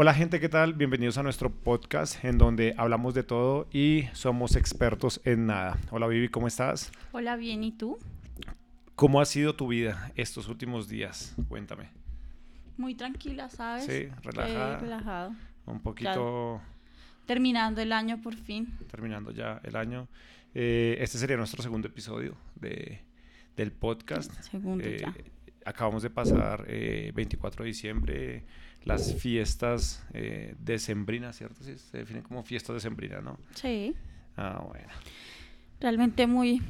Hola gente, ¿qué tal? Bienvenidos a nuestro podcast en donde hablamos de todo y somos expertos en nada. Hola Vivi, ¿cómo estás? Hola, bien, ¿y tú? ¿Cómo ha sido tu vida estos últimos días? Cuéntame. Muy tranquila, ¿sabes? Sí, Eh, relajada. relajado. Un poquito Terminando el año por fin. terminando ya el año. Eh, este sería nuestro segundo episodio de, del podcast. Segundo Eh, ya. Acabamos de pasar eh, 24 de diciembre, las fiestas eh, decembrinas, ¿cierto? Sí, se definen como fiestas decembrinas, ¿no? Sí. Ah, bueno. Realmente muy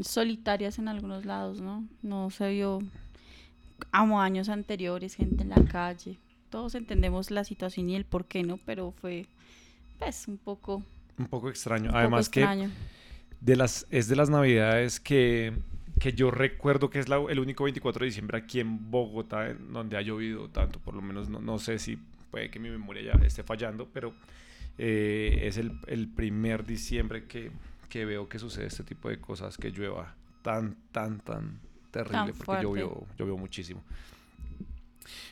solitarias en algunos lados, ¿no? No se vio como años anteriores, gente en la calle. Todos entendemos la situación y el por qué no, pero fue pues un poco, Un poco extraño. un Además poco que extraño. de las, es de las navidades que, que yo recuerdo que es la- el único 24 de diciembre aquí en Bogotá donde ha llovido tanto, por lo menos no, no sé si puede que mi memoria ya esté fallando, pero eh, es el, el primer diciembre que, que veo que sucede este tipo de cosas, que llueva tan, tan, tan terrible, porque fuerte. llovió, llovió muchísimo.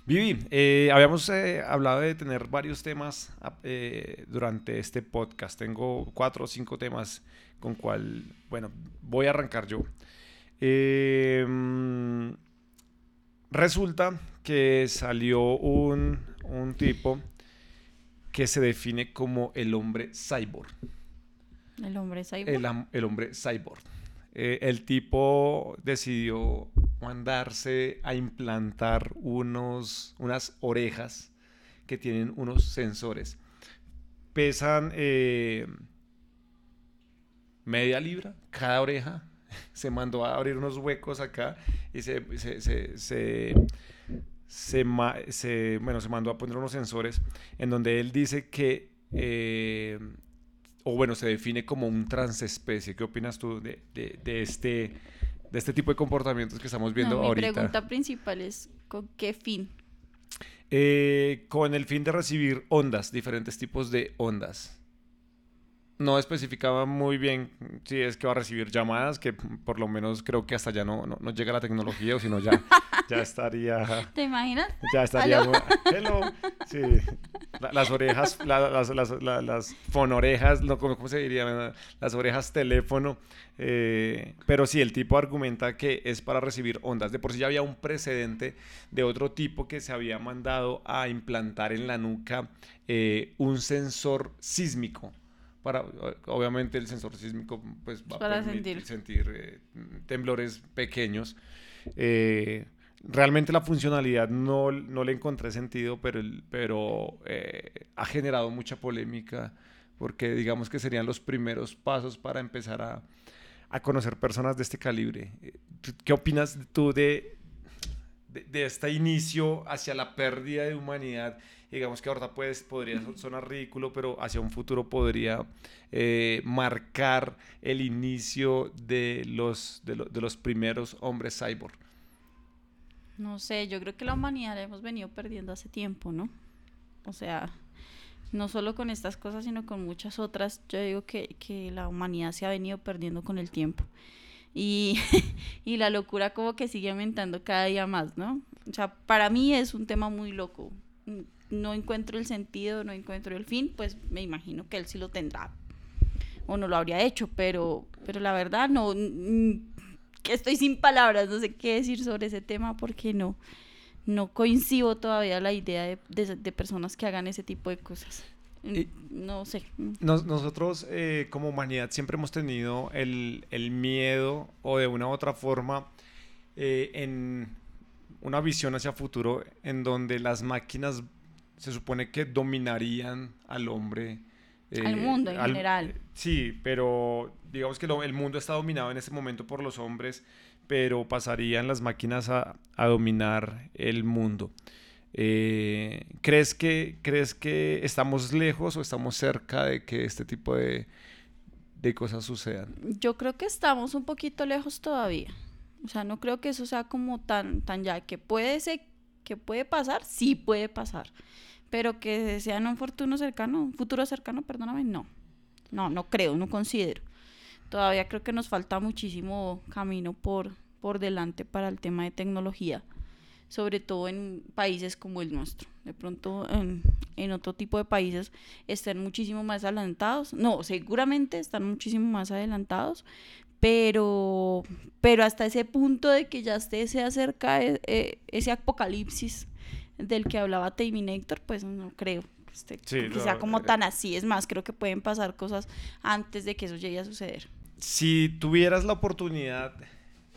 Vivi, eh, habíamos eh, hablado de tener varios temas ap- eh, durante este podcast. Tengo cuatro o cinco temas con cual, bueno, voy a arrancar yo. Eh, mm, resulta que salió un, un tipo que se define como el hombre cyborg. El hombre. El, am- el hombre cyborg. Eh, el tipo decidió mandarse a implantar unos, unas orejas que tienen unos sensores. Pesan eh, media libra cada oreja. Se mandó a abrir unos huecos acá y se, se, se, se- se bueno, se mandó a poner unos sensores en donde él dice que eh, o bueno, se define como un transespecie. ¿Qué opinas tú de, de- de este, de este tipo de comportamientos que estamos viendo No, mi ahorita? pregunta principal es ¿con qué fin? Eh, con el fin de recibir ondas, diferentes tipos de ondas. No especificaba muy bien si es que va a recibir llamadas, que por lo menos creo que hasta ya no, no, no llega la tecnología, o si no ya, ya estaría... ¿Te imaginas? Ya estaría. ¿Aló? Hello. Sí. La- las orejas, la- las, las, la- las fonorejas, no, ¿cómo, cómo se diría? Las orejas teléfono. eh, pero sí, el tipo argumenta que es para recibir ondas. De por sí ya había un precedente de otro tipo que se había mandado a implantar en la nuca eh, un sensor sísmico. Para, obviamente el sensor sísmico pues, va Para a permitir sentir. sentir eh, temblores pequeños. Eh, realmente la funcionalidad no, no le encontré sentido, pero, el- pero eh, ha generado mucha polémica porque digamos que serían los primeros pasos para empezar a, a conocer personas de este calibre. Eh, ¿tú- ¿Qué opinas tú de, de, de este inicio hacia la pérdida de humanidad? Digamos que ahorita pues, podría so- sonar ridículo, pero hacia un futuro podría eh, marcar el inicio de los, de, lo- de los primeros hombres cyborg. No sé, yo creo que la humanidad la hemos venido perdiendo hace tiempo, ¿no? O sea, no solo con estas cosas, sino con muchas otras. Yo digo que, que la humanidad se ha venido perdiendo con el tiempo. Y, y la locura como que sigue aumentando cada día más, ¿no? O sea, para mí es un tema muy loco. No encuentro el sentido, no encuentro el fin, pues me imagino que él sí lo tendrá. O no lo habría hecho, pero, pero la verdad no... que estoy sin palabras, no sé qué decir sobre ese tema porque no, no coincido todavía la idea de, de- de personas que hagan ese tipo de cosas. Y- No sé. Nos- nosotros eh, como humanidad siempre hemos tenido el, el miedo o de una u otra forma eh, en una visión hacia futuro en donde las máquinas se supone que dominarían al hombre. eh, Al mundo en general. Sí, pero digamos que lo- el mundo está dominado en este momento por los hombres, pero pasarían las máquinas a, a dominar el mundo. Eh, ¿crees, que, ¿Crees que estamos lejos o estamos cerca de que este tipo de, de cosas sucedan? Yo creo que estamos un poquito lejos todavía. O sea, no creo que eso sea como tan, tan ya. Que puede ser, que puede pasar, sí puede pasar. Pero que sea en un futuro cercano, un futuro cercano, perdóname, no. No, no creo, no considero. Todavía creo que nos falta muchísimo camino por, por delante para el tema de tecnología. sobre todo en países como el nuestro. De pronto en, en, otro tipo de países están muchísimo más adelantados. No, seguramente están muchísimo más adelantados, pero, pero hasta ese punto de que ya esté se acerca e, e, ese apocalipsis del que hablaba Terminator, pues no creo que, sea como eh, tan así. Es más, creo que pueden pasar cosas antes de que eso llegue a suceder. Si tuvieras la oportunidad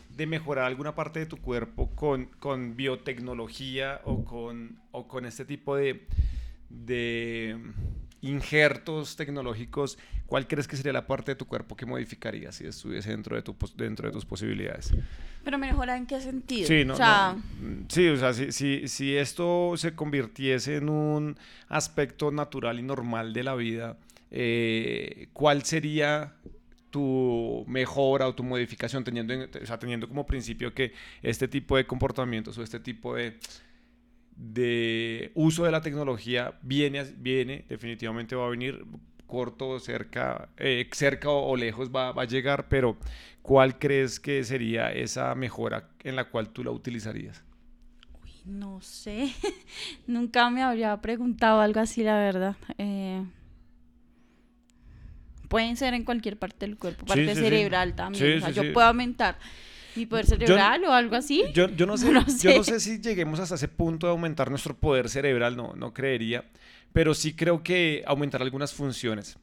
de mejorar alguna parte de tu cuerpo con, con biotecnología o con, o con este tipo de, de injertos tecnológicos, ¿cuál crees que sería la parte de tu cuerpo que modificarías si estuviese dentro de, tu, dentro de tus posibilidades? Pero mejorar en qué sentido? Sí, o sea, sí, o sea si, si, si, esto se convirtiese en un aspecto natural y normal de la vida, eh, ¿cuál sería tu mejora o tu modificación teniendo, o sea, teniendo como principio que este tipo de comportamientos o este tipo de de uso de la tecnología viene, viene definitivamente va a venir corto, cerca, eh, cerca o, lejos va, va, a llegar, pero ¿cuál crees que sería esa mejora en la cual tú la utilizarías? Uy, no sé, nunca me habría preguntado algo así, la verdad. Eh, pueden ser en cualquier parte del cuerpo, parte cerebral también. o sea, yo puedo aumentar mi poder cerebral o algo así. Yo, yo, no sé, yo no sé si lleguemos hasta ese punto de aumentar nuestro poder cerebral, no, no creería, pero sí creo que aumentar algunas funciones.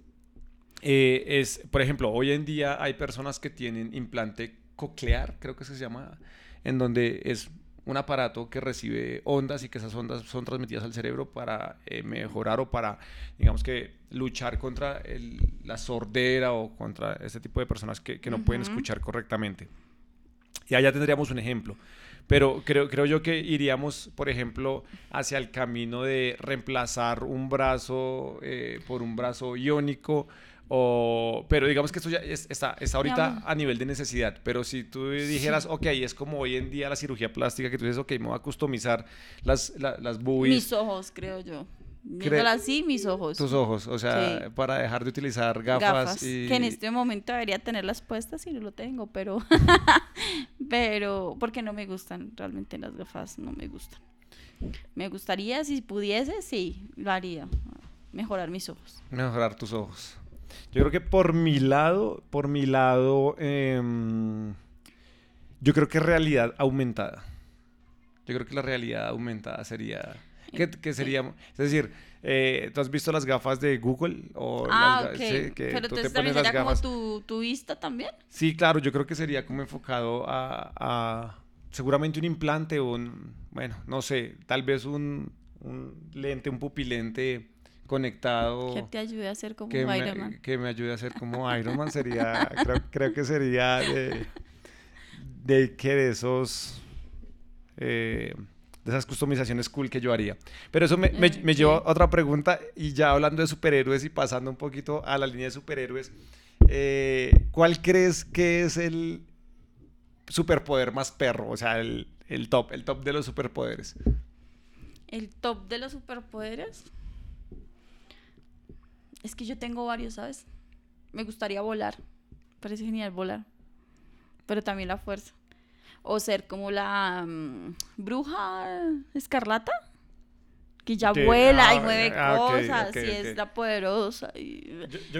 Eh, es, por ejemplo, hoy en día hay personas que tienen implante coclear, creo que se llama, en donde es un aparato que recibe ondas y que esas ondas son transmitidas al cerebro para eh, mejorar o para, digamos que, luchar contra la sordera o contra ese tipo de personas que, que no pueden escuchar correctamente. Y allá tendríamos un ejemplo. Pero creo, creo yo que iríamos, por ejemplo, hacia el camino de reemplazar un brazo eh, por un brazo iónico. O, pero digamos que esto ya está, está ahorita a nivel de necesidad. Pero si tú dijeras, ok, es como hoy en día la cirugía plástica, que tú dices, ok, me voy a customizar las, las boobies. Mis ojos, creo yo. Viéndola así, mis ojos. Tus ojos, o sea, para dejar de utilizar gafas. Que en este momento debería tenerlas puestas y no lo tengo, pero. pero. Porque no me gustan, realmente las gafas no me gustan. Me gustaría, si pudiese, sí, lo haría. Mejorar mis ojos. Mejorar tus ojos. Yo creo que por mi lado, por mi lado, em, yo creo que realidad aumentada. Yo creo que la realidad aumentada sería ¿Qué, sería? Es decir, eh, ¿tú has visto las gafas de Google? O ah, ok. Pero tú te también sería como tu, tu, vista también. Sí, claro, yo creo que sería como enfocado a, seguramente un implante o un, bueno, no sé, tal vez un, un lente, un pupilente conectado. Que te ayude a ser como Iron Man. Que me ayude a ser como Iron Man sería, creo, creo, que sería de, de que de esos... Eh, de esas customizaciones cool que yo haría. Pero eso me, me, me lleva a otra pregunta y ya hablando de superhéroes y pasando un poquito a la línea de superhéroes, eh, ¿cuál crees que es el superpoder más perro? O sea, el, el top, el top de los superpoderes. ¿El top de los superpoderes? Es que yo tengo varios, ¿sabes? Me gustaría volar. Parece genial volar. Pero también la fuerza o ser como la mm, bruja escarlata que ya vuela y ah, mueve ah, cosas y es la poderosa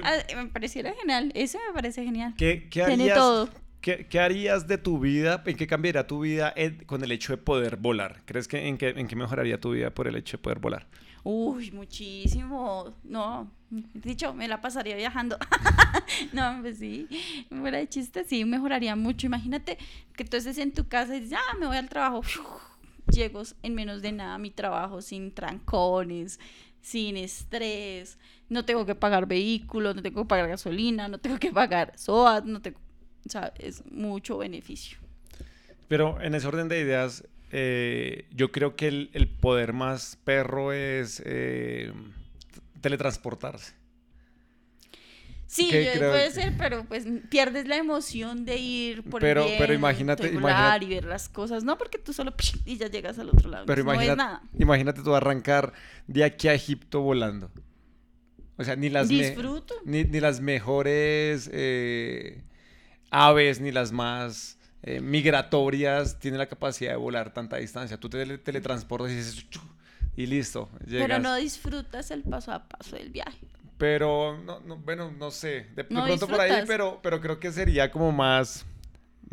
ah, me pareciera genial ese me parece genial. ¿Qué, qué harías, Tiene todo. ¿qué, ¿qué, harías de tu vida en qué cambiaría tu vida con el hecho de poder volar crees que en qué, en qué mejoraría tu vida por el hecho de poder volar Uy, muchísimo. No, dicho, me la pasaría viajando. no, pues sí, fuera de chiste, sí, mejoraría mucho. Imagínate que tú estés en tu casa y dices, ah, me voy al trabajo. Llego en menos de nada a mi trabajo, sin trancones, sin estrés. No tengo que pagar vehículos, no tengo que pagar gasolina, no tengo que pagar SOAT, no tengo... O sea, es mucho beneficio. Pero en ese orden de ideas, eh, yo creo que el, poder más perro es eh, teletransportarse. Sí, puede ser, pero pues pierdes la emoción de ir por pero, el pero imagínate, imagínate, y ver las cosas, no porque tú solo y ya llegas al otro lado. Pero imagínate, nada. imagínate tú arrancar de aquí a Egipto volando. O sea, ni las, ni, las mejores eh, aves, ni las más eh, migratorias tienen la capacidad de volar tanta distancia. Tú te teletransportas y dices, y listo. Pero no disfrutas el paso a paso del viaje. Pero, no, no, bueno, no sé. De, pronto por ahí, pero, pero creo que sería como más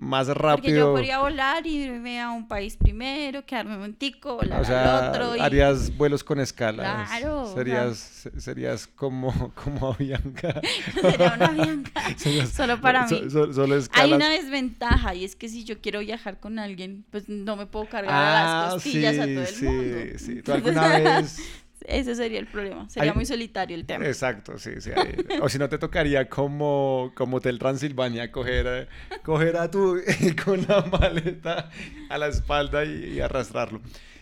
más rápido. Porque yo podría volar, irme a un país primero, quedarme un tico, volar o sea, al otro. Harías vuelos con escalas. Claro. Serías, serías como, como Avianca. Sería una Avianca. solo para mí. solo escalas. Hay una desventaja y es que si yo quiero viajar con alguien, pues no me puedo cargar a las ah, costillas a todo el sí, mundo. Sí, sí. ¿Tú alguna vez ese sería el problema. Sería muy solitario el tema. Exacto, sí, sí. o si no te tocaría como, como Hotel Transilvania coger, coger a tu con la maleta a la espalda y, arrastrarlo.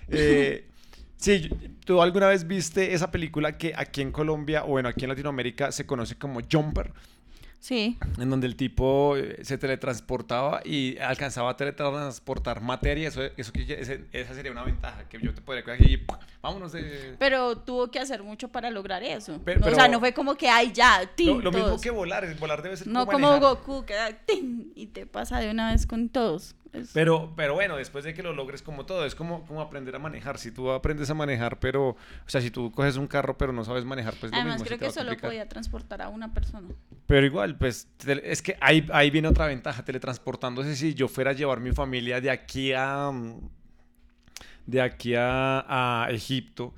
Eh, sí, ¿tú alguna vez viste esa película que aquí en Colombia o bueno, aquí en Latinoamérica se conoce como Jumper? Sí. En donde el tipo eh, se teletransportaba y alcanzaba a teletransportar materia. Eso, eso esa sería una ventaja que yo te podría coger y vámonos de... Pero tuvo que hacer mucho para lograr eso. o sea, no fue como que, ay, ya, Lo, mismo que volar, volar debe ser No como, Goku, que ¡ting! y te pasa de una vez con todos. Pero, pero bueno, después de que lo logres como todo, es como, como aprender a manejar. Si tú aprendes a manejar, pero, o sea, si tú coges un carro pero no sabes manejar, pues Además, lo mismo. creo que solo podía transportar a una persona. Pero igual, pues, es que ahí, ahí viene otra ventaja, teletransportándose. Si yo fuera a llevar mi familia de aquí a, de aquí a, a Egipto,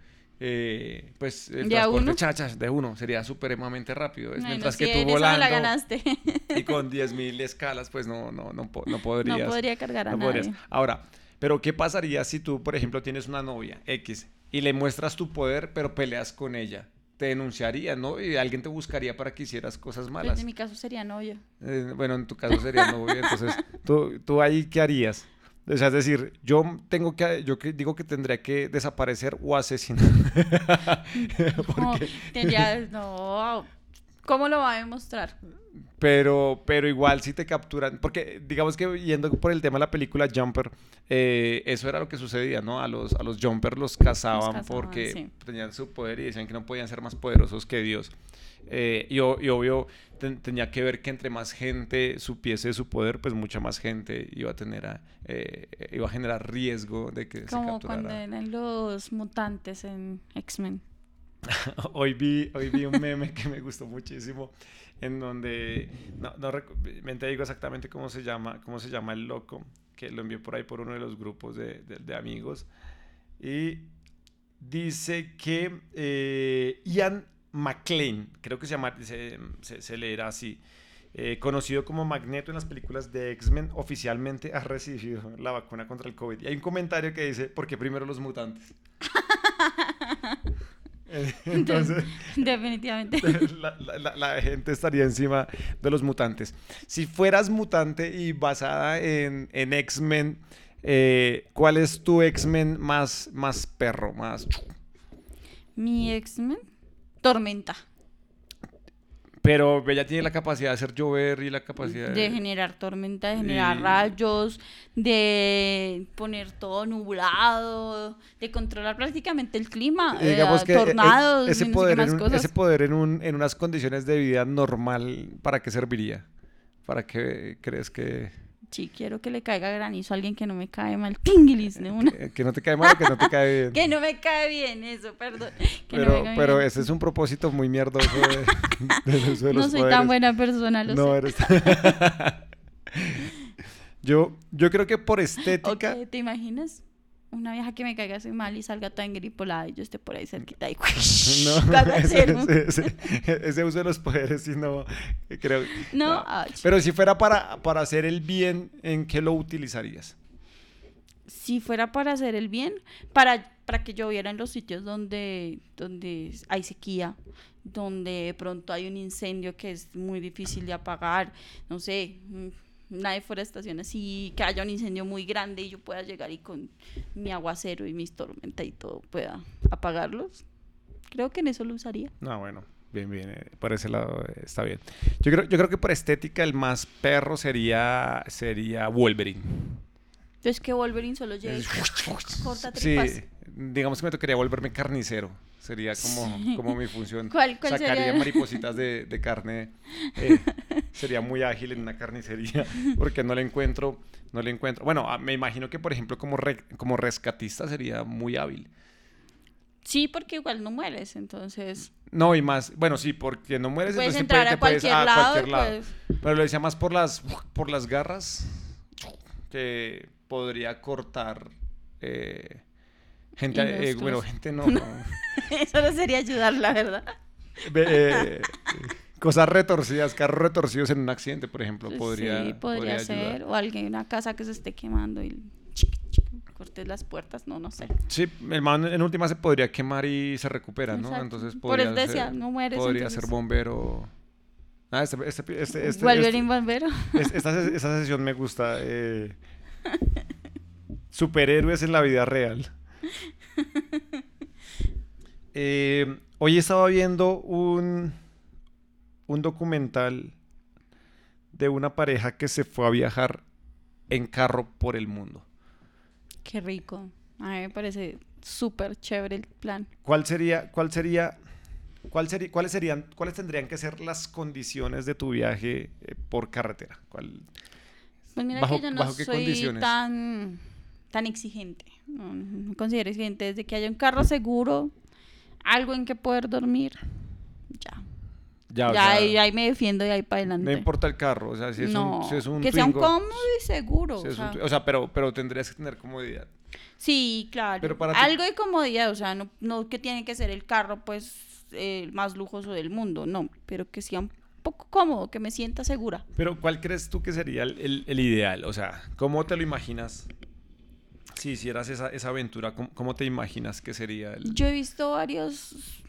eh, pues el ¿De transporte chachas de uno sería supremamente rápido. Mientras que tú volando la ganaste. y con 10.000 escalas, pues no, no, no, no podrías. No podría cargar a nadie. Ahora, pero ¿qué pasaría si tú, por ejemplo, tienes una novia X y le muestras tu poder, pero peleas con ella? Te denunciaría, ¿no? Y alguien te buscaría para que hicieras cosas pues malas. en mi caso sería novio. Eh, bueno, en tu caso sería novio. entonces, ¿tú, ¿tú ahí qué harías? O sea, es decir, yo tengo que, yo digo que tendría que desaparecer o asesinar. no, ¿cómo lo va a demostrar? Pero, pero igual si te capturan, porque digamos que yendo por el tema de la película Jumper, eh, eso era lo que sucedía, ¿no? A los, a los Jumper los cazaban, porque tenían su poder y decían que no podían ser más poderosos que Dios. Eh, y, obvio tenía que ver que entre más gente supiese su poder, pues mucha más gente iba a tener eh, iba a generar riesgo de que se capturara. cuando eran los mutantes en X-Men. hoy, vi, hoy vi un meme que me gustó muchísimo en donde no, no te digo exactamente cómo se llama cómo se llama el loco que lo envió por ahí por uno de los grupos de, de, amigos y dice que eh, Ian McLean, creo que se, llama, se, se, leerá así, eh, conocido como Magneto en las películas de X-Men, oficialmente ha recibido la vacuna contra el COVID. Y hay un comentario que dice, ¿por qué primero los mutantes? Entonces, definitivamente. La, gente estaría encima de los mutantes. Si fueras mutante y basada en, en X-Men, eh, ¿cuál es tu X-Men más, más perro? Más... Mi X-Men tormenta. Pero ella tiene la capacidad de hacer llover y la capacidad de, generar tormenta, de generar rayos, de poner todo nublado, de controlar prácticamente el clima, eh, digamos que tornados, ese, poder en ese poder en, un, en unas condiciones de vida normal, ¿para qué serviría? ¿Para qué crees que...? Sí, quiero que le caiga granizo a alguien que no me cae mal. Tingilis de una. Que, no te cae mal o que no te cae bien. que no me cae bien, eso, perdón. pero pero ese es un propósito muy mierdoso de, de, No soy tan buena persona, lo no, Eres... yo, yo creo que por estética. ¿Te imaginas? Una vieja que me caiga así mal y salga tan gripolada y yo esté por ahí cerquita y no, ese, ese, uso de los poderes sí no creo no, pero si fuera para, para hacer el bien ¿en qué lo utilizarías? si fuera para hacer el bien para, para que lloviera en los sitios donde, donde hay sequía donde de pronto hay un incendio que es muy difícil de apagar no sé mm, una deforestación así, que haya un incendio muy grande y yo pueda llegar y con mi aguacero y mis tormentas y todo pueda apagarlos. Creo que en eso lo usaría. No, bueno, bien, bien, eh, por ese lado eh, está bien. Yo creo, yo creo que por estética el más perro sería, sería Wolverine. Entonces que Wolverine solo llega y corta tripas. Sí, digamos que me tocaría volverme carnicero. Sería como, como mi función. ¿Cuál, Sacaría maripositas de, de carne. Eh, sería muy ágil en una carnicería porque no le encuentro, no le encuentro. Bueno, ah, me imagino que por ejemplo como, como rescatista sería muy hábil. Sí, porque igual no mueres, entonces. No, y más, bueno, sí, porque no mueres, puedes entrar a, cualquier, a cualquier lado. Pero lo decía más por las, por las garras que podría cortar eh, gente, eh, bueno, gente no. Eso no sería ayudar, la verdad. Eh, cosas retorcidas, carros retorcidos en un accidente, por ejemplo, podría, sí, podría, ser. O alguien, una casa que se esté quemando y cortes las puertas, no, no sé. Sí, el man en última se podría quemar y se recupera, ¿no? Entonces podría Por eso decía, no mueres. Podría ser bombero. Ah, este, este, este, este bombero. Esta, esta, sesión me gusta. Eh, superhéroes en la vida real. Eh, hoy estaba viendo un, un documental de una pareja que se fue a viajar en carro por el mundo. Qué rico. A mí me parece súper chévere el plan. ¿Cuál sería, cuál sería, cuál sería, cuáles serían, cuáles tendrían que ser las condiciones de tu viaje eh, por carretera? ¿Cuál, pues mira que yo no soy tan, tan exigente. No, no, considero exigente. Desde que haya un carro seguro, algo en que poder dormir, ya. Ya, ya ahí, me defiendo y ahí para adelante. No importa el carro, o sea, si es un, si es un Que sea un cómodo y seguro. o, sea. o sea, pero, pero tendrías que tener comodidad. Sí, claro. Pero para Algo de comodidad, o sea, no, no que tiene que ser el carro, pues, el más lujoso del mundo, no, pero que sea un poco cómodo, que me sienta segura. Pero ¿cuál crees tú que sería el, el, ideal? O sea, ¿cómo te lo imaginas? Si hicieras esa, esa aventura, ¿cómo, te imaginas que sería el...? Yo he visto varios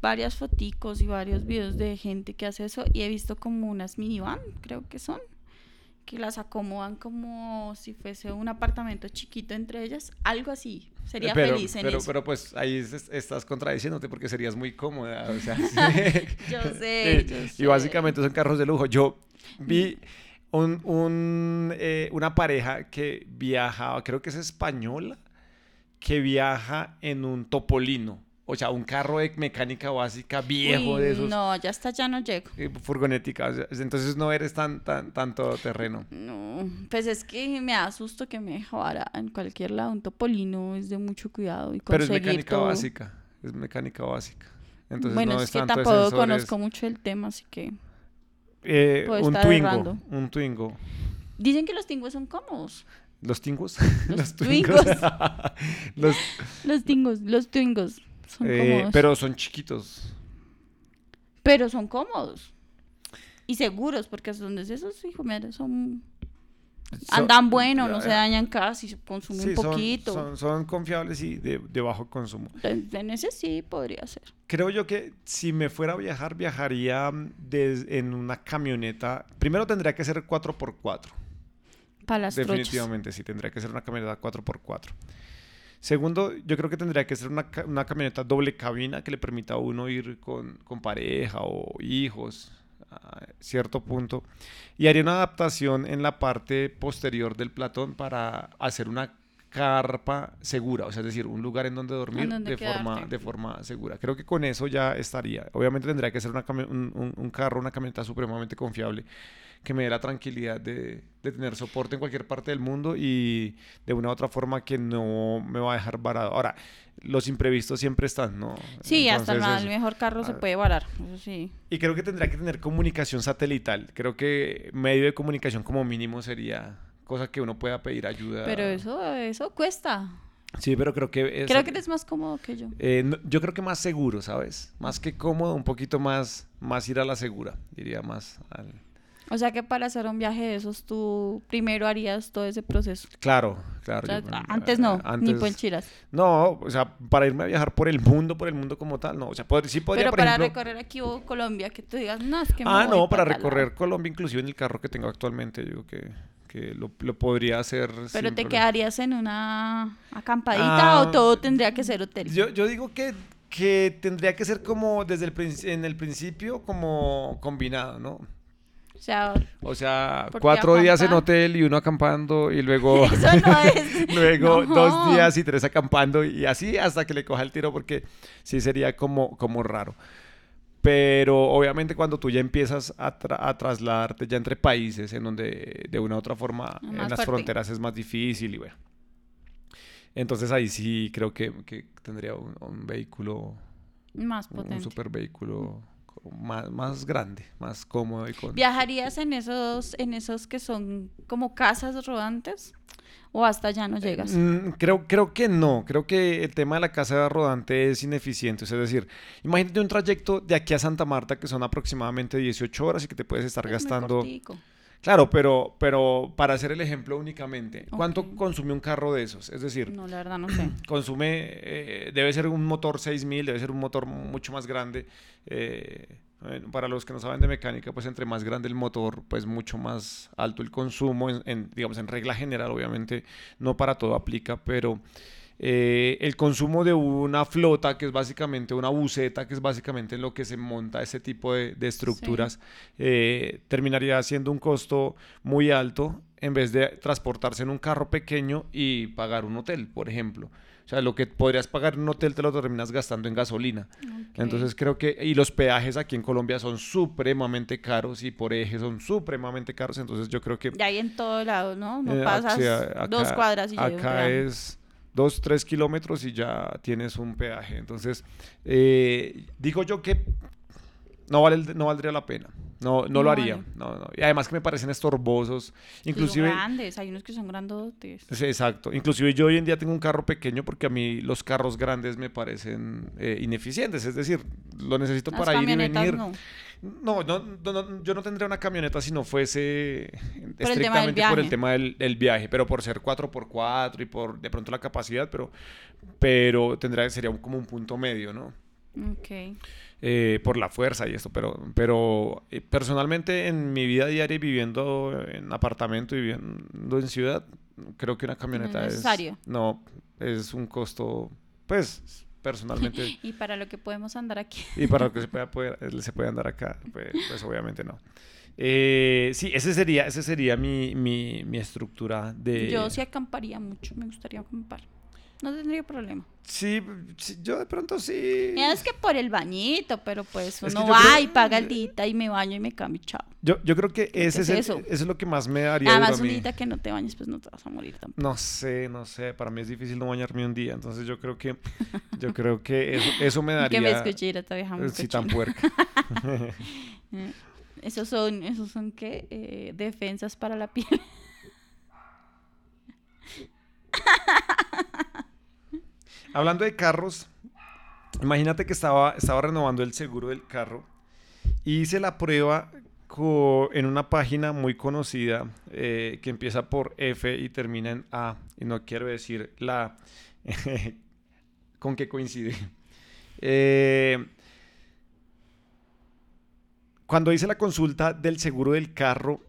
varias foticos y varios videos de gente que hace eso y he visto como unas minivan, creo que son que las acomodan como si fuese un apartamento chiquito entre ellas, algo así. Sería feliz en pero, eso. Pero pues ahí estás contradiciéndote porque serías muy cómoda, o sea. yo sé, yo sé. Y básicamente son carros de lujo. Yo vi un, un, eh, una pareja que viajaba, creo que es española, que viaja en un topolino. O sea, un carro de mecánica básica viejo de esos. No, ya está, ya no llego. Eh, furgonética. Entonces no eres tan, tan, tanto terreno. No, pues es que me da susto que me dejara en cualquier lado. Un topolino es de mucho cuidado. Y Pero es mecánica básica. Es mecánica básica. Entonces bueno, no es, que tampoco conozco mucho el tema, así que. Eh, un Twingo. Un Twingo. Dicen que los Twingos son cómodos. ¿Los Tingos? Los, los Twingos. los... los Tingos, los Twingos. Eh, pero son chiquitos. Pero son cómodos. Y seguros, porque son de esos, hijo, son... Andan bueno, no se dañan casi, consumen un poquito. Son, confiables y de, bajo consumo. En ese sí podría ser. Creo yo que si me fuera a viajar, viajaría en una camioneta. Primero tendría que ser 4x4. Para las Definitivamente, sí, tendría que ser una camioneta 4x4. Segundo, yo creo que tendría que ser una, una camioneta doble cabina que le permita a uno ir con, con pareja o hijos a cierto punto. Y haría una adaptación en la parte posterior del platón para hacer una carpa segura, o sea, es decir, un lugar en donde dormir de, forma, de forma segura. Creo que con eso ya estaría. Obviamente tendría que ser una un, un, carro, una camioneta supremamente confiable que me dé la tranquilidad de, de, tener soporte en cualquier parte del mundo y de una u otra forma que no me va a dejar varado. Ahora, los imprevistos siempre están, ¿no? Sí, hasta el, mejor carro se puede varar, eso sí. Y creo que tendría que tener comunicación satelital. Creo que medio de comunicación como mínimo sería cosa que uno pueda pedir ayuda. Pero eso, eso cuesta. Sí, pero creo que... creo que eres más cómodo que yo. Eh, yo creo que más seguro, ¿sabes? Más que cómodo, un poquito más, más ir a la segura, diría más al... O sea que para hacer un viaje de esos tú primero harías todo ese proceso. Claro, claro. antes no, ni ponchiras. No, o sea, para irme a viajar por el mundo, por el mundo como tal, no. O sea, sí podría, Pero para recorrer aquí o Colombia, que tú digas, no, es que me Ah, no, para recorrer Colombia, inclusive en el carro que tengo actualmente, digo que, que lo, podría hacer. ¿Pero te quedarías en una acampadita o ah, todo tendría que ser hotel? Yo, yo digo que que tendría que ser como desde el en el principio como combinado, ¿no? O sea, o sea cuatro días en hotel y uno acampando y luego, Eso no es. luego dos días y tres acampando y así hasta que le coja el tiro porque sí sería como, como raro. pero obviamente cuando tú ya empiezas a, a, trasladarte ya entre países en donde de una u otra forma en las fronteras es más difícil y bueno. Entonces ahí sí creo que, que tendría un, vehículo más potente. Un super vehículo más, más grande, más cómodo. Y con... ¿Viajarías en esos, en esos que son como casas rodantes? ¿O hasta allá no llegas? Mm, creo, creo que no. Creo que el tema de la casa rodante es ineficiente. Es decir, imagínate un trayecto de aquí a Santa Marta que son aproximadamente 18 horas y que te puedes estar gastando. Claro, pero, pero para hacer el ejemplo únicamente, ¿cuánto consume un carro de esos? Es decir, no, la verdad no sé. Consume, eh, debe ser un motor 6000, debe ser un motor mucho más grande. Eh, para los que no saben de mecánica, pues entre más grande el motor, pues mucho más alto el consumo, en, digamos, en regla general, obviamente, no para todo aplica, pero eh, el consumo de una flota, que es básicamente una buceta, que es básicamente en lo que se monta ese tipo de, estructuras, eh, terminaría siendo un costo muy alto en vez de transportarse en un carro pequeño y pagar un hotel, por ejemplo. O sea, lo que podrías pagar en un hotel te lo terminas gastando en gasolina. Entonces creo que, y los peajes aquí en Colombia son supremamente caros y por eje son supremamente caros. Entonces yo creo que... Y hay en todo lado, ¿no? No eh, pasas dos cuadras y Acá es dos, tres kilómetros y ya tienes un peaje. Entonces, eh, digo yo que no, vale, no valdría la pena. No, no, lo haría. No, no. Y además que me parecen estorbosos. Inclusive, son grandes, hay unos que son grandotes. exacto. Inclusive yo hoy en día tengo un carro pequeño porque a mí los carros grandes me parecen eh, ineficientes. Es decir, lo necesito para ir y venir. No. No, no, yo no tendría una camioneta si no fuese estrictamente por el tema del, viaje, pero por ser 4x4 y por de pronto la capacidad, pero, pero tendría, sería como un punto medio, ¿no? Ok. Eh, por la fuerza y esto, pero, pero eh, personalmente en mi vida diaria viviendo en apartamento y viviendo en ciudad, creo que una camioneta es... No, es un costo, pues personalmente. y para lo que podemos andar aquí. y para lo que se, pueda se puede andar acá, pues, pues obviamente no. Eh, sí, ese sería, ese sería mi, mi, mi estructura de... Yo sí acamparía mucho, me gustaría acampar. No tendría problema. Sí, yo de pronto sí. Es que por el bañito, pero pues uno va y paga el día y me baño y me cambio, chao. Yo, yo creo que ese es, eso? es lo que más me daría. Además, un día que no te bañes, pues no te vas a morir tampoco. No sé, no sé. Para mí es difícil no bañarme un día. Entonces yo creo que, yo creo que eso, eso me daría. que me escuché, te dejamos. Sí, tan puerca. esos son, esos son qué? Eh, defensas para la piel. Hablando de carros, imagínate que estaba, estaba renovando el seguro del carro y hice la prueba en una página muy conocida eh, que empieza por F y termina en A. Y no quiero decir la con qué coincide. Eh, cuando hice la consulta del seguro del carro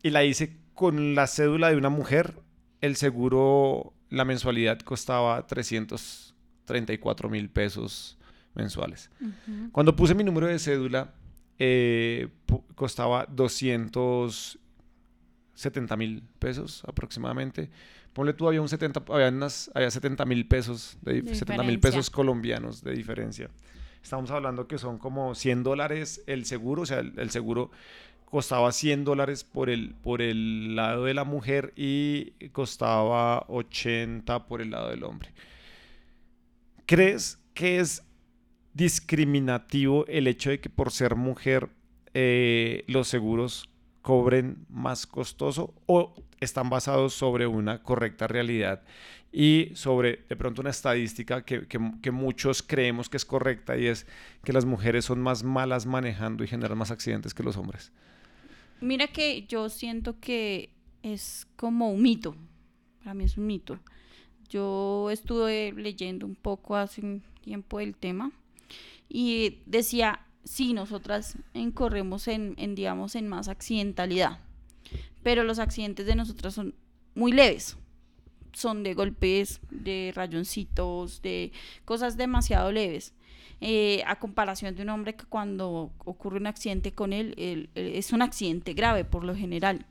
y la hice con la cédula de una mujer, el seguro la mensualidad costaba 334 mil pesos mensuales. Cuando puse mi número de cédula, eh, costaba 270 mil pesos aproximadamente. Ponle tú, había un 70, había, unas, había 70 mil pesos, de, mil pesos colombianos de diferencia. Estamos hablando que son como 100 dólares el seguro, o sea, el seguro costaba 100 dólares por el, por el lado de la mujer y costaba 80 por el lado del hombre. ¿Crees que es discriminativo el hecho de que por ser mujer eh, los seguros cobren más costoso o están basados sobre una correcta realidad y sobre de pronto una estadística que, que, muchos creemos que es correcta y es que las mujeres son más malas manejando y generan más accidentes que los hombres. Mira que yo siento que es como un mito. Para mí es un mito. Yo estuve leyendo un poco hace un tiempo el tema y decía, sí, nosotras incorremos en, en, digamos, en más accidentalidad, pero los accidentes de nosotras son muy leves. Son de golpes, de rayoncitos, de cosas demasiado leves. Eh, a comparación de un hombre que cuando ocurre un accidente con él, es un accidente grave por lo general.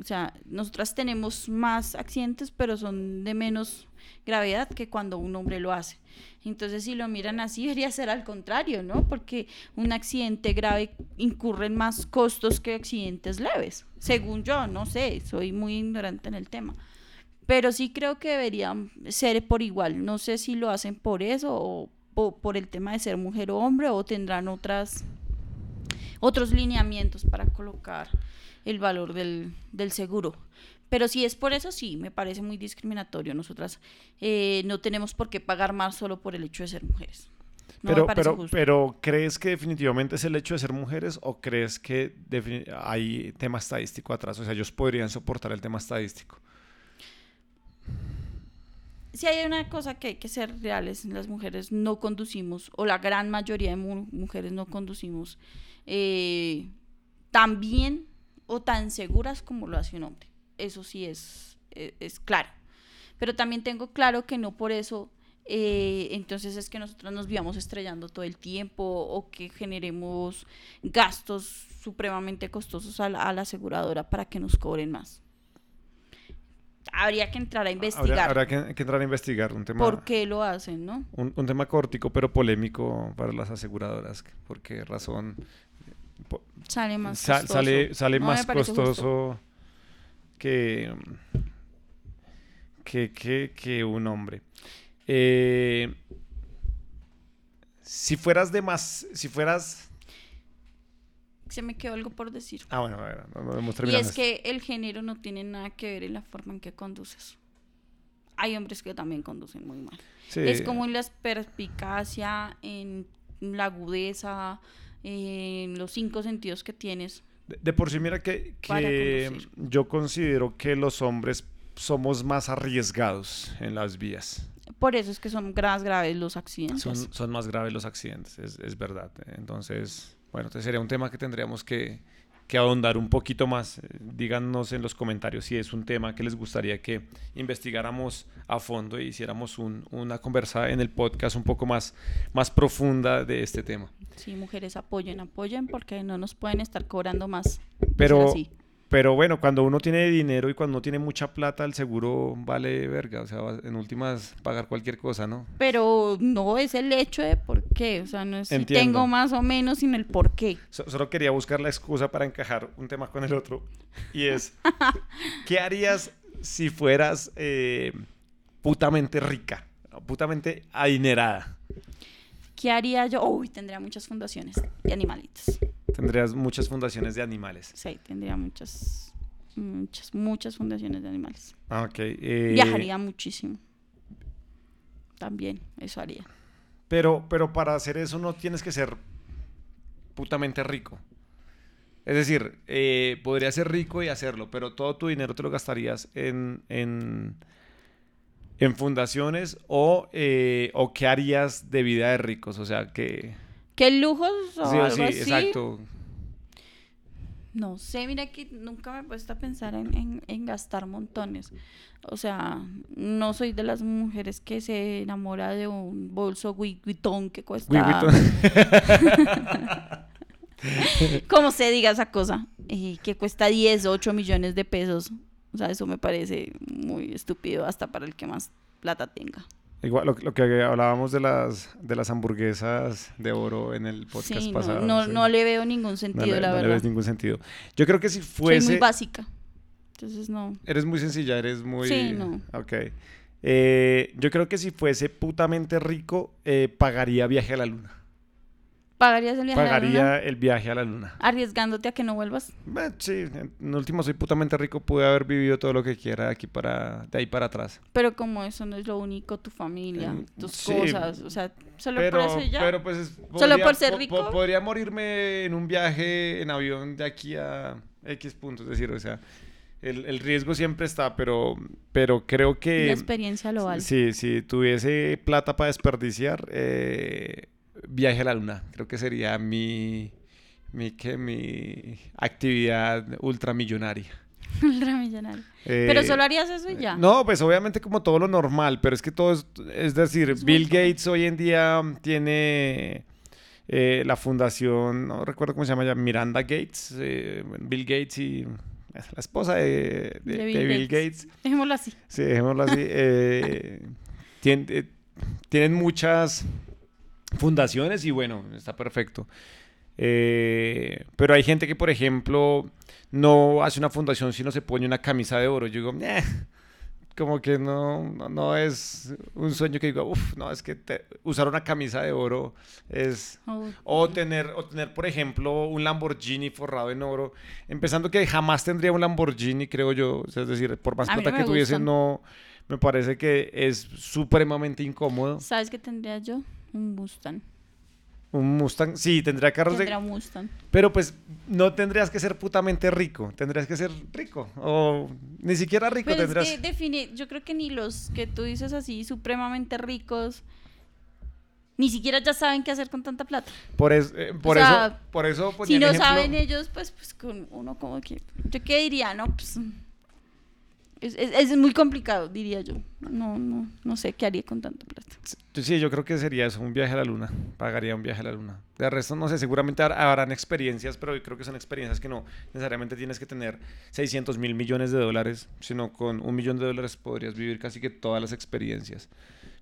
O sea, nosotras tenemos más accidentes, pero son de menos gravedad que cuando un hombre lo hace. Entonces, si lo miran así, debería ser al contrario, ¿no? Porque un accidente grave incurre en más costos que accidentes leves. Según yo, no sé, soy muy ignorante en el tema. Pero sí creo que deberían ser por igual. No sé si lo hacen por eso o por el tema de ser mujer o hombre o tendrán otras otros lineamientos para colocar el valor del, seguro. Pero si es por eso, sí, me parece muy discriminatorio. Nosotras eh, no tenemos por qué pagar más solo por el hecho de ser mujeres. pero, pero, pero, ¿crees que definitivamente es el hecho de ser mujeres o crees que hay tema estadístico atrás? O sea, ellos podrían soportar el tema estadístico. Si hay una cosa que hay que ser reales, las mujeres no conducimos, o la gran mayoría de mujeres no conducimos eh, tan bien o tan seguras como lo hace un hombre. Eso sí es, e, es, claro. Pero también tengo claro que no por eso eh, entonces es que nosotros nos vivamos estrellando todo el tiempo o que generemos gastos supremamente costosos a la, aseguradora para que nos cobren más. Habría que entrar a investigar. Habría, que, entrar a investigar un tema. ¿Por qué lo hacen, no? Un, un tema cortico pero polémico para las aseguradoras. ¿Por qué razón Sale más costoso. Sale, más costoso que, que, que, un hombre. Eh, si fueras de más, si fueras... Se me quedó algo por decir. Ah, bueno, a ver, vamos Y es que el género no tiene nada que ver en la forma en que conduces. Hay hombres que también conducen muy mal. Es como en la perspicacia, en la agudeza, en los cinco sentidos que tienes. De, por sí, mira que, yo considero que los hombres somos más arriesgados en las vías. Por eso es que son más graves los accidentes. Son, más graves los accidentes, es, es verdad. Entonces, bueno, este sería un tema que tendríamos que, que ahondar un poquito más. Eh, díganos en los comentarios si es un tema que les gustaría que investigáramos a fondo e hiciéramos una conversa en el podcast un poco más, más profunda de este tema. Sí, mujeres apoyen, apoyen porque no nos pueden estar cobrando más. Pero, pero bueno, cuando uno tiene dinero y cuando uno tiene mucha plata, el seguro vale verga. O sea, en últimas, pagar cualquier cosa, ¿no? Pero no es el hecho de por qué. O sea, no es si tengo más o menos, sino el por qué. solo quería buscar la excusa para encajar un tema con el otro. Y es, ¿qué harías si fueras eh, putamente rica? Putamente adinerada. ¿Qué haría yo? Uy, tendría muchas fundaciones de animalitos. Tendrías muchas fundaciones de animales. Sí, tendría muchas, muchas, muchas fundaciones de animales. Ah, ok. Eh, Viajaría muchísimo. También, eso haría. Pero, pero para hacer eso no tienes que ser putamente rico. Es decir, eh, podría ser rico y hacerlo, pero todo tu dinero te lo gastarías en, en, en fundaciones o, eh, o qué harías de vida de ricos. O sea, que ¿Qué lujos o sí, algo sí, exacto. No sé, mira que nunca me he puesto a pensar en, en, gastar montones. O sea, no soy de las mujeres que se enamora de un bolso Vuitton que cuesta... ¿Cómo se diga esa cosa? Eh, que cuesta 10, 8 millones de pesos. O sea, eso me parece muy estúpido hasta para el que más plata tenga. Igual lo, que hablábamos de las, de las hamburguesas de oro en el podcast pasado. No, no, le veo ningún sentido, la verdad. No le ves ningún sentido. Yo creo que si fuese... Soy muy básica. Entonces no. Eres muy sencilla, eres muy... Sí, no. Ok. Eh, yo creo que si fuese putamente rico, eh, pagaría viaje a la luna. ¿Pagarías el viaje a la luna? Pagaría el viaje a la luna. ¿Arriesgándote a que no vuelvas? Eh, sí, en último soy putamente rico, pude haber vivido todo lo que quiera de aquí para, de ahí para atrás. Pero como eso no es lo único, tu familia, mm, tus cosas, o sea, solo por eso ya. Pero pues, solo por ser rico. podría morirme en un viaje en avión de aquí a X puntos, es decir, o sea, el, el, riesgo siempre está, pero, pero creo que... La experiencia lo vale. Sí, si tuviese plata para desperdiciar, eh, viaje a la luna. Creo que sería mi, mi, ¿qué? mi actividad ultramillonaria. ultramillonaria. Eh, pero solo harías eso y ya. No, pues obviamente como todo lo normal, pero es que todo es, es decir, Bill Gates hoy en día tiene eh, la fundación, no recuerdo cómo se llama ya, Miranda Gates, eh, Bill Gates y la esposa de, Bill, Gates. Dejémoslo así. Sí, dejémoslo así. Eh, eh, tienen muchas fundaciones y bueno, está perfecto. Eh, pero hay gente que, por ejemplo, no hace una fundación si no se pone una camisa de oro. Yo digo, como que no, no, es un sueño que digo, uff, no, es que usar una camisa de oro es... O, tener, o tener, por ejemplo, un Lamborghini forrado en oro. Empezando que jamás tendría un Lamborghini, creo yo. es decir, por más plata que tuviese, no... Me parece que es supremamente incómodo. ¿Sabes qué tendría yo? Un Mustang. Un Mustang, sí, tendría carros tendría de... Mustang. Pero pues no tendrías que ser putamente rico, tendrías que ser rico o ni siquiera rico Pero tendrías... Es que define, yo creo que ni los que tú dices así supremamente ricos ni siquiera ya saben qué hacer con tanta plata. Por, eso, eh, por eso, por eso Si no saben ellos, pues, pues con uno como que, yo qué diría, no, pues es, es, muy complicado, diría yo. No, no, no sé qué haría con tanto plata. Sí, yo creo que sería eso, un viaje a la luna. Pagaría un viaje a la luna. De resto, no sé, seguramente habrán experiencias, pero yo creo que son experiencias que no necesariamente tienes que tener 600 mil millones de dólares, sino con un millón de dólares podrías vivir casi que todas las experiencias.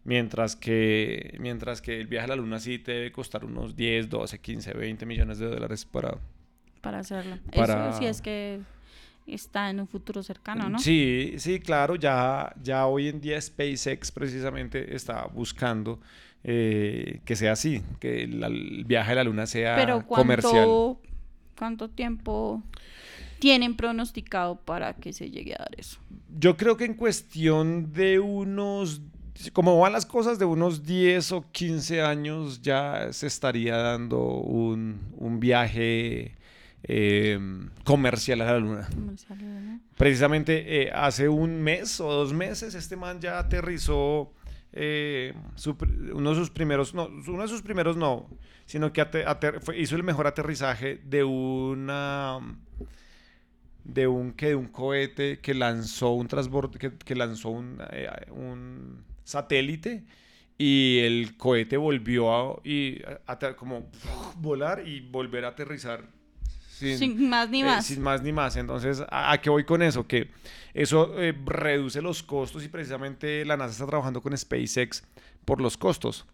Mientras que, mientras que el viaje a la luna sí te debe costar unos 10, 12, 15, 20 millones de dólares para... Para hacerlo. Eso sí es que está en un futuro cercano, ¿no? Sí, sí, claro, ya, ya hoy en día SpaceX precisamente está buscando eh, que sea así, que el viaje a la luna sea Pero ¿cuánto, comercial. ¿Cuánto tiempo tienen pronosticado para que se llegue a dar eso? Yo creo que en cuestión de unos como van las cosas, de unos 10 o 15 años ya se estaría dando un, un viaje Em, comercial a la luna. Precisamente eh, hace un mes o dos meses este man ya aterrizó eh, uno de sus primeros, no, uno de sus primeros no, sino que hizo el mejor aterrizaje de una de un que de un cohete que lanzó un transborde que, lanzó un, eh, un, satélite y el cohete volvió a, y, como volar y volver a aterrizar sin, más ni eh, más. sin más ni más. Entonces, ¿a, qué voy con eso? Que eso eh, reduce los costos y precisamente la NASA está trabajando con SpaceX por los costos.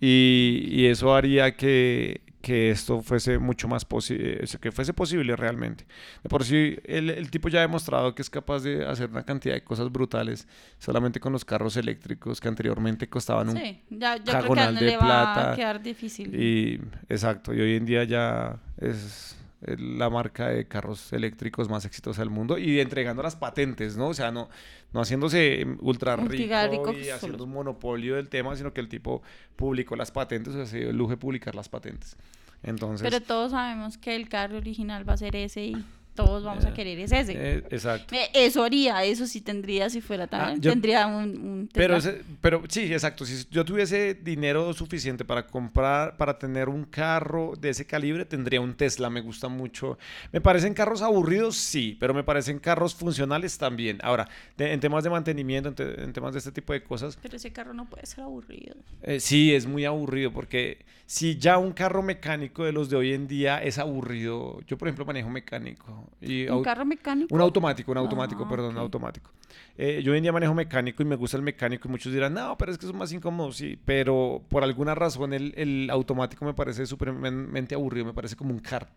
Y, eso haría que, que, esto fuese mucho más posible, que fuese posible realmente. De por sí, el, tipo ya ha demostrado que es capaz de hacer una cantidad de cosas brutales solamente con los carros eléctricos que anteriormente costaban un sí, ya, creo que de le plata. Va a quedar difícil. Y exacto, y hoy en día ya es la marca de carros eléctricos más exitosa del mundo y entregando las patentes, ¿no? O sea, no, no haciéndose ultra rico, y haciendo un monopolio del tema, sino que el tipo publicó las patentes, o sea, se dio el lujo de publicar las patentes. Entonces, Pero todos sabemos que el carro original va a ser ese y todos vamos a eh, querer es ese. Eh, exacto. Eh, eso haría, eso sí tendría si fuera tan, ah, tendría un, pero, pero sí, exacto, si yo tuviese dinero suficiente para comprar, para tener un carro de ese calibre, tendría un Tesla, me gusta mucho. Me parecen carros aburridos, sí, pero me parecen carros funcionales también. Ahora, en temas de mantenimiento, en, temas de este tipo de cosas. Pero ese carro no puede ser aburrido. sí, es muy aburrido porque si ya un carro mecánico de los de hoy en día es aburrido, yo por ejemplo manejo mecánico ¿Un carro mecánico? Un automático, un automático, ah, perdón, un automático. Eh, yo hoy en día manejo mecánico y me gusta el mecánico y muchos dirán, no, pero es que es más incómodo, sí, pero por alguna razón el, el automático me parece supremamente aburrido, me parece como un car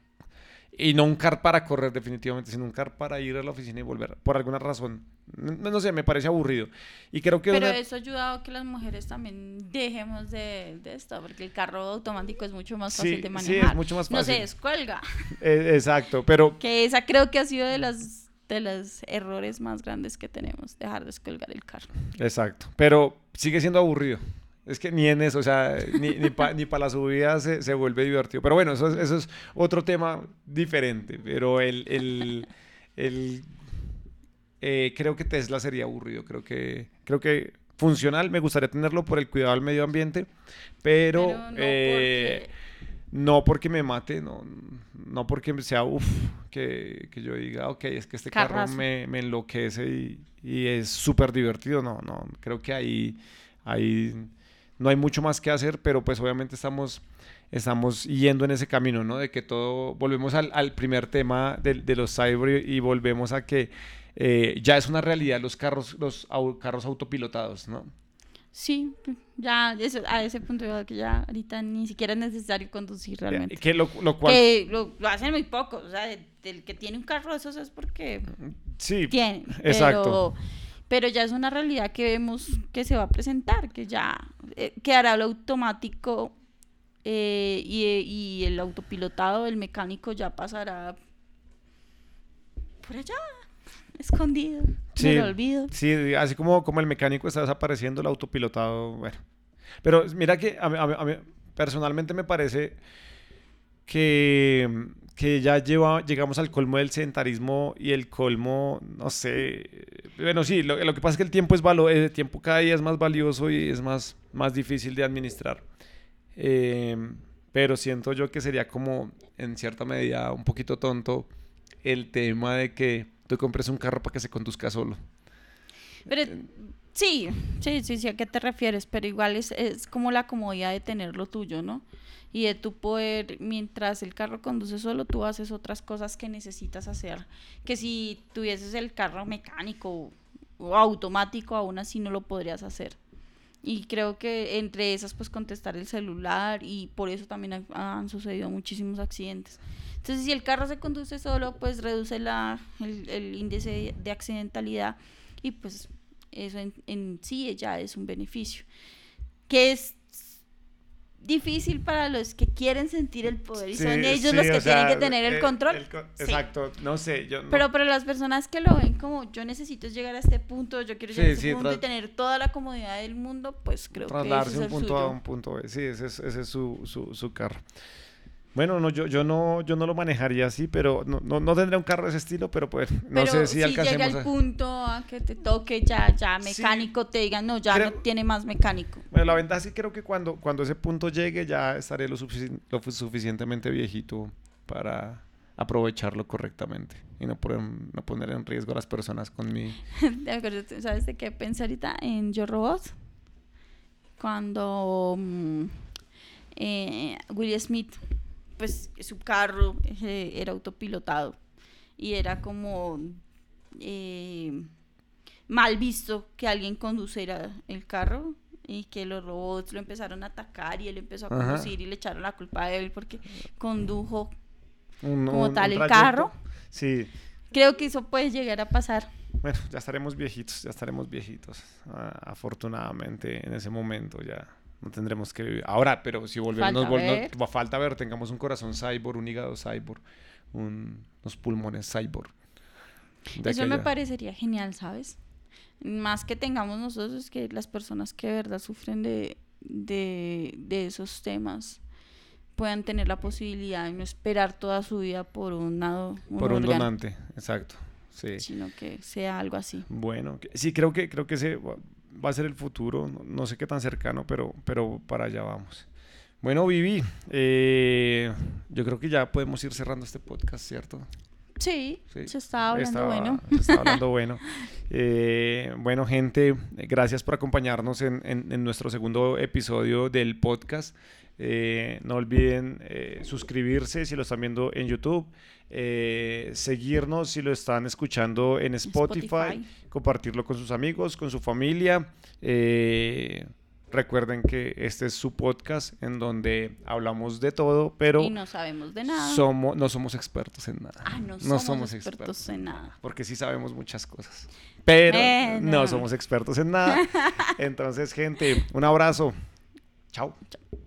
y no un car para correr definitivamente, sino un car para ir a la oficina y volver. Por alguna razón. No, sé, me parece aburrido. Y creo que... Pero eso ha ayudado a que las mujeres también dejemos de, de, esto, porque el carro automático es mucho más fácil de manejar. Sí, es mucho más fácil. No se descuelga. Eh, exacto, pero... Que esa creo que ha sido de las de los errores más grandes que tenemos, dejar de descolgar el carro. Exacto, pero sigue siendo aburrido. Es que ni en eso, o sea, ni, ni para la subida se, se, vuelve divertido. Pero bueno, eso, eso es otro tema diferente. Pero el, el, el eh, creo que Tesla sería aburrido. Creo que, creo que funcional, me gustaría tenerlo por el cuidado del medio ambiente, pero, no, eh, porque... no, porque... me mate, no, no porque sea, uff, que, que, yo diga, ok, es que este carro me, me enloquece y, y es súper divertido. No, no, creo que ahí... ahí no hay mucho más que hacer, pero pues obviamente estamos estamos yendo en ese camino, ¿no? De que todo, volvemos al, al primer tema de, de, los cyber y volvemos a que eh, ya es una realidad los carros, los au carros autopilotados, ¿no? Sí, ya eso, a ese punto yo que ya ahorita ni siquiera es necesario conducir realmente. Que lo, lo cual... Que lo, lo, hacen muy poco, o sea, el que tiene un carro de esos es porque sí, tiene. Exacto. Pero, pero ya es una realidad que vemos que se va a presentar, que ya eh, quedará lo automático eh, y, y, el autopilotado del mecánico ya pasará por allá, escondido, sí, en el olvido. Sí, así como, como el mecánico está desapareciendo, el autopilotado, bueno. Pero mira que a a mí personalmente me parece que, que ya lleva, llegamos al colmo del sedentarismo y el colmo, no sé, bueno, sí, lo, lo que pasa es que el tiempo es valo, el tiempo cada día es más valioso y es más, más difícil de administrar. Eh, pero siento yo que sería como, en cierta medida, un poquito tonto el tema de que tú compres un carro para que se conduzca solo. Pero sí, sí, sí, sí, ¿a qué te refieres? Pero igual es, es como la comodidad de tener lo tuyo, ¿no? Y de tu poder, mientras el carro conduce solo, tú haces otras cosas que necesitas hacer. Que si tuvieses el carro mecánico o automático, aún así no lo podrías hacer. Y creo que entre esas, pues contestar el celular y por eso también han, sucedido muchísimos accidentes. Entonces, si el carro se conduce solo, pues reduce la, el, el índice de accidentalidad y pues eso en, en, sí ya es un beneficio. Que es difícil para los que quieren sentir el poder y Sí, son ellos sí, los que sea, tienen que tener el, el- control. el co- Sí. Exacto, no sé, yo no- Pero para las personas que lo ven como yo necesito llegar a este punto, yo quiero llegar a este punto y tener toda la comodidad del mundo, pues creo que trasladarse es un punto A a suyo. un punto B. Sí, ese es, ese es su, su, su carro. Bueno, no, yo, yo no, yo no lo manejaría así, pero no, no, no tendría un carro de ese estilo, pero pues no Pero sé si, llega alcancemos el a... punto a que te toque ya, ya Sí. mecánico, te digan, no, ya Creo- no tiene más mecánico. Bueno, la ventaja sí creo que cuando, cuando ese punto llegue ya estaré lo, sufici- lo fu- suficientemente viejito para aprovecharlo correctamente y no poner, no poner en riesgo a las personas con mi... ¿Te acuerdas? ¿Sabes de qué pensé ahorita? En Yo Robot. Cuando mm, eh, Will Smith, pues su carro eh, era autopilotado y era como eh, mal visto que alguien conduciera el carro y que los robots lo empezaron a atacar y él empezó a Ajá. conducir y le echaron la culpa a él porque condujo un- como un- tal un el carro. Sí, Creo que eso puede llegar a pasar. bueno, ya estaremos viejitos, ya estaremos viejitos. Ah, afortunadamente en ese momento ya no tendremos que vivir. Ahora, pero si volvemos, nos Falta vol- no- ver. va- falta ver, tengamos un corazón cyborg, un hígado cyborg, un- unos pulmones cyborg. De Eso me aquella- parecería genial, ¿sabes? Más que tengamos nosotros que las personas que de verdad sufren de, de, de esos temas puedan tener la posibilidad de no esperar toda su vida por un, nado- un Por un donante, exacto. Sí. sino que sea algo así. Bueno, que- sí, creo que, creo que ese va a ser el futuro. No, no sé qué tan cercano, pero, pero para allá vamos. Bueno, Vivi, eh, yo creo que ya podemos ir cerrando este podcast, ¿cierto? Sí, Sí, se está hablando Estaba- bueno. se estaba hablando bueno. Eh, bueno, gente, gracias por acompañarnos en, en- en nuestro segundo episodio del podcast. Eh, no olviden suscribirse si lo están viendo en YouTube, eh, seguirnos si lo están escuchando en Spotify, Spotify. compartirlo con sus amigos, con su familia. Eh, recuerden que este es su podcast en donde hablamos de todo, pero Y no sabemos de nada. somos, no somos expertos en nada. ah, no, no somos, somos expertos, expertos. en nada. Porque sí sabemos muchas cosas. Pero Bueno. no somos expertos en nada. Entonces, gente, un abrazo. Chao. Chao.